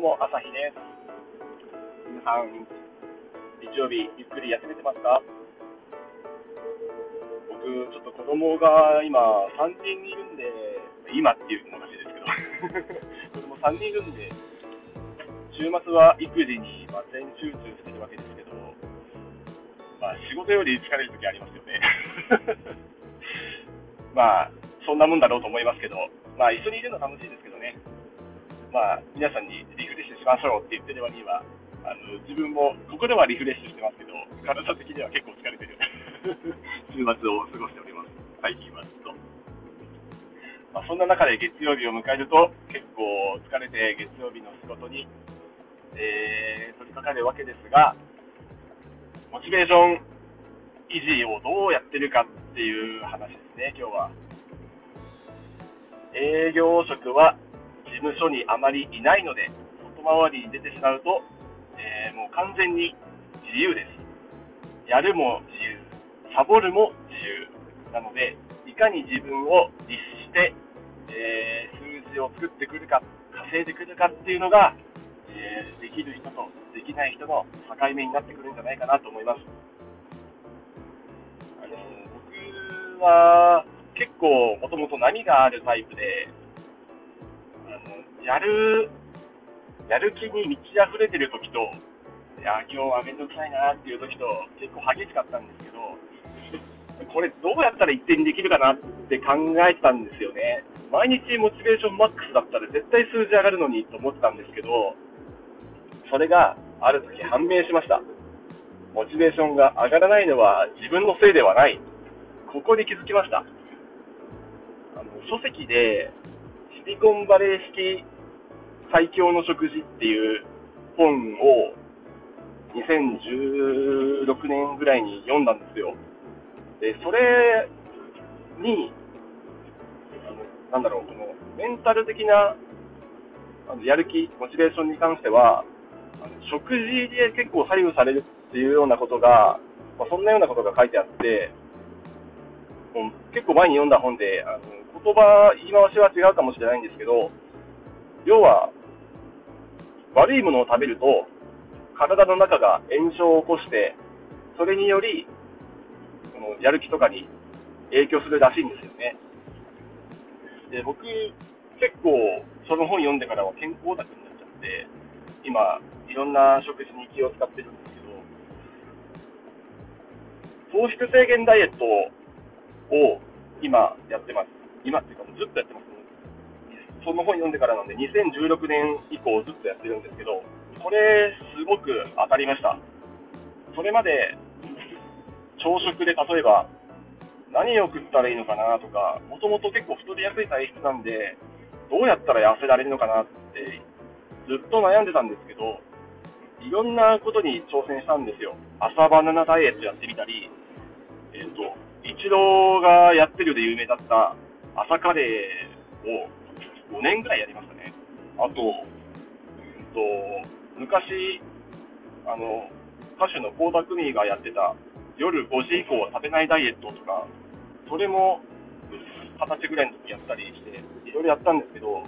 うも、朝日です。皆さん、日曜日、ゆっくり休めてますか？僕、ちょっと子供が今、3人いるんで、今っていうのもおかしいですけど、子供3人いるんで、週末は育児にまあ全集中してるわけですけど、まあ、仕事より疲れるときありますよね。まあ、そんなもんだろうと思いますけど、まあ、一緒にいるの楽しいですけどね。まあ、皆さんにリフレッシュしましょうって言ってる割には、あの自分もここではリフレッシュしてますけど、体的には結構疲れてる 週末を過ごしております、最近はずっと。まあ、そんな中で月曜日を迎えると、結構疲れて月曜日の仕事に、えー、取り掛かるわけですが、モチベーション維持をどうやってるかっていう話ですね、今日は。営業職は事務所にあまりいないので、外回りに出てしまうと、えー、もう完全に自由です。やるも自由、サボるも自由。なので、いかに自分を律して、えー、数字を作ってくるか、稼いでくるかっていうのが、えー、できる人とできない人の境目になってくるんじゃないかなと思います。あのー僕は結構もともと波があるタイプで、やる、やる気に満ち溢れてる時と、いや、今日はめんどくさいなっていう時と結構激しかったんですけど、これどうやったら一定にできるかなって考えたんですよね。毎日モチベーションマックスだったら絶対数字上がるのにと思ってたんですけど、それがある時判明しました。モチベーションが上がらないのは自分のせいではない。ここに気づきました。あの書籍でシリコンバレー式最強の食事っていう本を2016年ぐらいに読んだんですよ。で、それに、あのなんだろう、このメンタル的なあのやる気、モチベーションに関しては、あの食事で結構左右されるっていうようなことが、まあ、そんなようなことが書いてあって、結構前に読んだ本で、あの言葉、言い回しは違うかもしれないんですけど、要は、悪いものを食べると、体の中が炎症を起こして、それにより、そのやる気とかに影響するらしいんですよね。で、僕、結構、その本読んでからは健康オタクになっちゃって、今、いろんな食事に気を使ってるんですけど、糖質制限ダイエットを今やってます。今っていうか、ずっとやってます、その本読んでからなんで、2016年以降ずっとやってるんですけど、これ、すごく当たりました。それまで、朝食で例えば、何を食ったらいいのかなとか、もともと結構太りやすい体質なんで、どうやったら痩せられるのかなって、ずっと悩んでたんですけど、いろんなことに挑戦したんですよ。朝バナナダイエットやってみたり、えっ、ー、と、イチローがやってるで有名だった朝カレーを5年ぐらいやりましたね。あと、うんと、昔、あの、歌手の倖田來未がやってた夜5時以降は食べないダイエットとか、それも二十歳ぐらいの時やったりして、いろいろやったんですけど、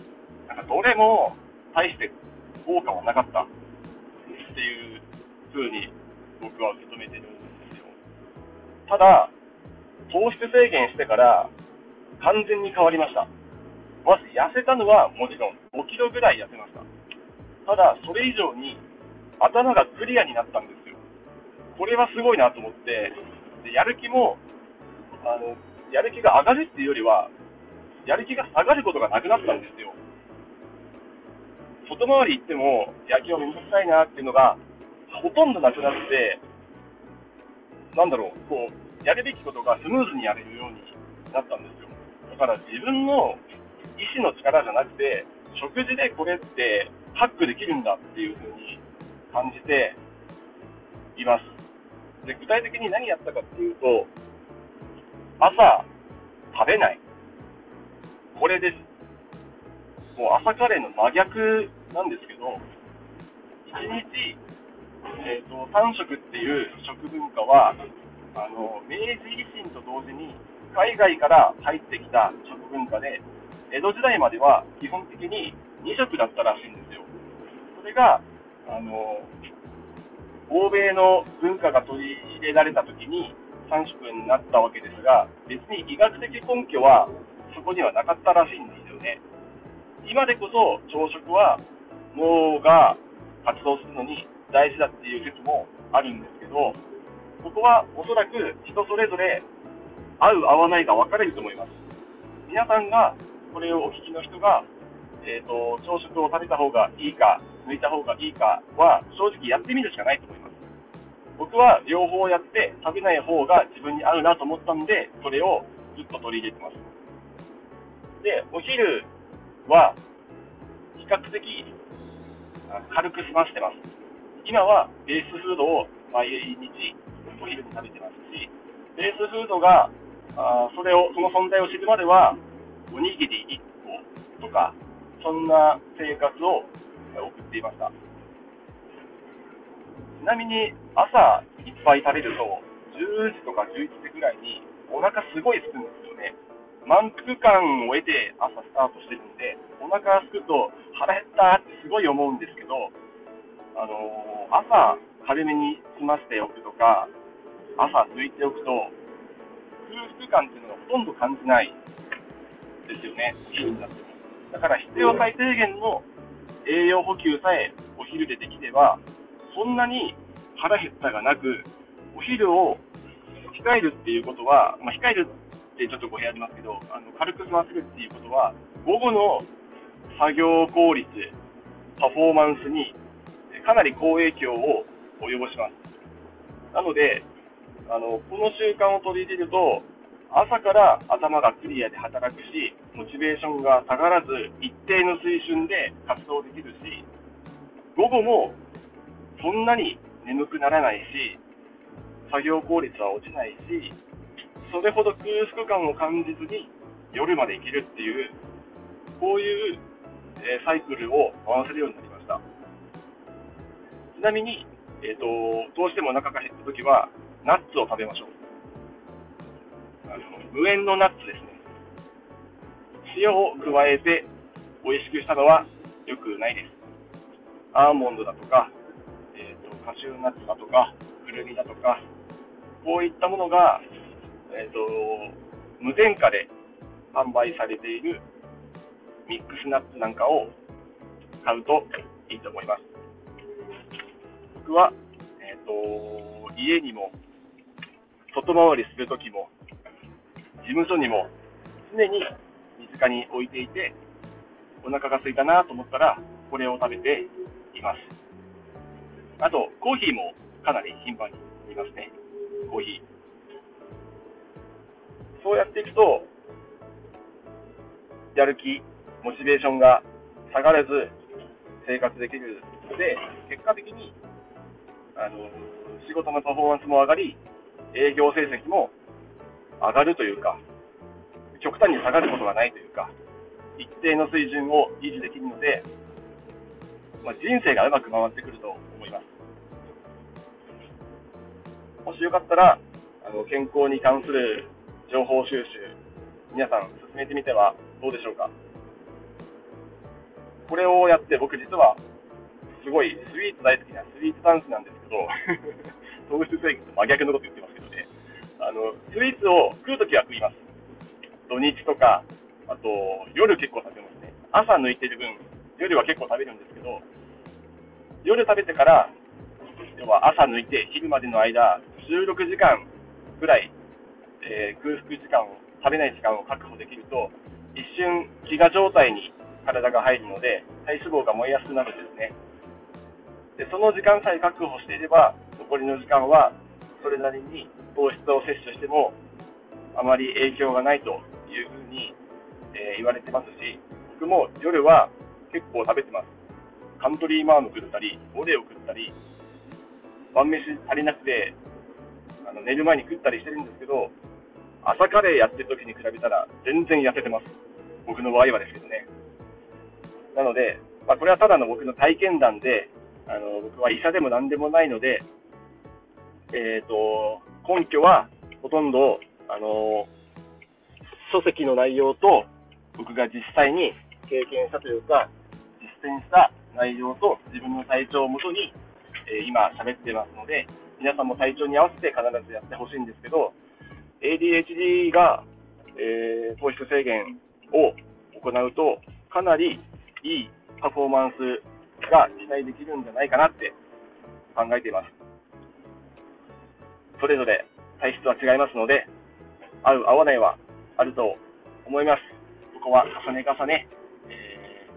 なんかどれも大して効果はなかったっていう風に僕は受け止めてる。ただ、糖質制限してから完全に変わりました。まず痩せたのはもちろん5キロぐらい痩せました。ただ、それ以上に頭がクリアになったんですよ。これはすごいなと思って、でやる気も、あの、やる気が上がるっていうよりは、やる気が下がることがなくなったんですよ。外回り行っても、野球をめんどくさいなっていうのが、ほとんどなくなって、なんだろう、こう、やるべきことがスムーズにやれるようになったんですよ。だから自分の意志の力じゃなくて、食事でこれってハックできるんだっていう風に感じています。で、具体的に何やったかっていうと、朝食べない。これです。もう朝カレーの真逆なんですけど、1日、えーと、3食っていう食文化は、あの明治維新と同時に海外から入ってきた食文化で、江戸時代までは基本的に2食だったらしいんですよ。それが、あの、欧米の文化が取り入れられた時に3食になったわけですが、別に医学的根拠はそこにはなかったらしいんですよね。今でこそ朝食は脳が活動するのに大事だっていう説もあるんですけど、ここはおそらく人それぞれ合う合わないが分かれると思います。皆さんがこれをお聞きの人が、えーと、朝食を食べた方がいいか、抜いた方がいいかは正直やってみるしかないと思います。僕は両方やって食べない方が自分に合うなと思ったんで、それをずっと取り入れてます。で、お昼は比較的軽く済ましてます。今はベースフードを毎日お昼に食べてますし、ベースフードがあそれを、その存在を知るまでは、おにぎり1個とか、そんな生活を送っていました。ちなみに、朝いっぱい食べると、10時とか11時ぐらいにお腹すごい空くんですよね。満腹感を得て朝スタートしてるんで、お腹が空くと腹減ったってすごい思うんですけど、あのー、朝軽めに済ませておくとか、朝抜いておくと、空腹感っていうのがほとんど感じないですよね、お昼になっても。だから必要最低限の栄養補給さえお昼でできれば、そんなに腹減ったがなく、お昼を控えるっていうことは、まあ、控えるってちょっと語弊ありますけど、あの軽く済ませるっていうことは、午後の作業効率、パフォーマンスにかなり好影響を及ぼします。なので、あのこの習慣を取り入れると、朝から頭がクリアで働くし、モチベーションが下がらず、一定の水準で活動できるし、午後もそんなに眠くならないし、作業効率は落ちないし、それほど空腹感を感じずに夜まで生きるっていう、こういう、えサイクルを回せるようになりました。ちなみに、えーと、どうしてもお腹が減ったときは、ナッツを食べましょう。あの無塩のナッツですね。塩を加えて美味しくしたのは良くないです。アーモンドだとか、えーと、カシューナッツだとか、くるみだとか、こういったものが、えーと、無添加で販売されているミックスナッツなんかを買うといいと思います。僕は、えーと家にも外回りするときも、事務所にも常に身近に置いていて、お腹が空いたなと思ったら、これを食べています。あと、コーヒーもかなり頻繁に飲みますね。コーヒー。そうやっていくと、やる気、モチベーションが下がらず生活できるので、結果的にあの仕事のパフォーマンスも上がり、営業成績も上がるというか、極端に下がることがないというか、一定の水準を維持できるので、まあ、人生がうまく回ってくると思います。もしよかったら、あの健康に関する情報収集、皆さん進めてみてはどうでしょうか。これをやって僕実はすごいスイーツ大好きなスイーツダンスなんですけど 糖質制限と真逆のこと言って、あの、スイーツを食うときは食います。土日とか、あと、夜結構食べますね。朝抜いてる分、夜は結構食べるんですけど、夜食べてから、要は朝抜いて昼までの間、16時間ぐらい、えー、空腹時間を、食べない時間を確保できると、一瞬、飢餓状態に体が入るので、体脂肪が燃えやすくなるんですね。で、その時間さえ確保していれば、残りの時間はそれなりに糖質を摂取してもあまり影響がないというふうに、えー、言われてますし僕も夜は結構食べてます。カントリーマーム食ったりオレオ食ったり晩飯足りなくてあの寝る前に食ったりしてるんですけど朝カレーやってる時に比べたら全然痩せてます。僕の場合はですけどね。なので、まあ、これはただの僕の体験談であの僕は医者でも何でもないのでえーと、根拠はほとんど、あの書籍の内容と僕が実際に経験したというか実践した内容と自分の体調をもとに、えー、今喋ってますので、皆さんも体調に合わせて必ずやってほしいんですけど、ADHD が、えー、糖質制限を行うと、かなりいいパフォーマンスが期待できるんじゃないかなって考えています。それぞれ体質は違いますので、合う合わないはあると思います。ここは重ね重ね、え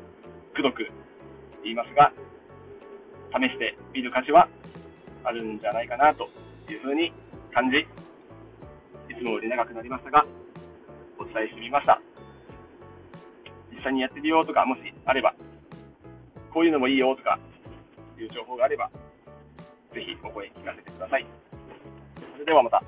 ー、くどく言いますが、試してみる価値はあるんじゃないかなというふうに感じ、いつもより長くなりましたが、お伝えしてみました。実際にやってみようとか、もしあれば、こういうのもいいよとかいう情報があれば、ぜひお声聞かせてください。それではまた。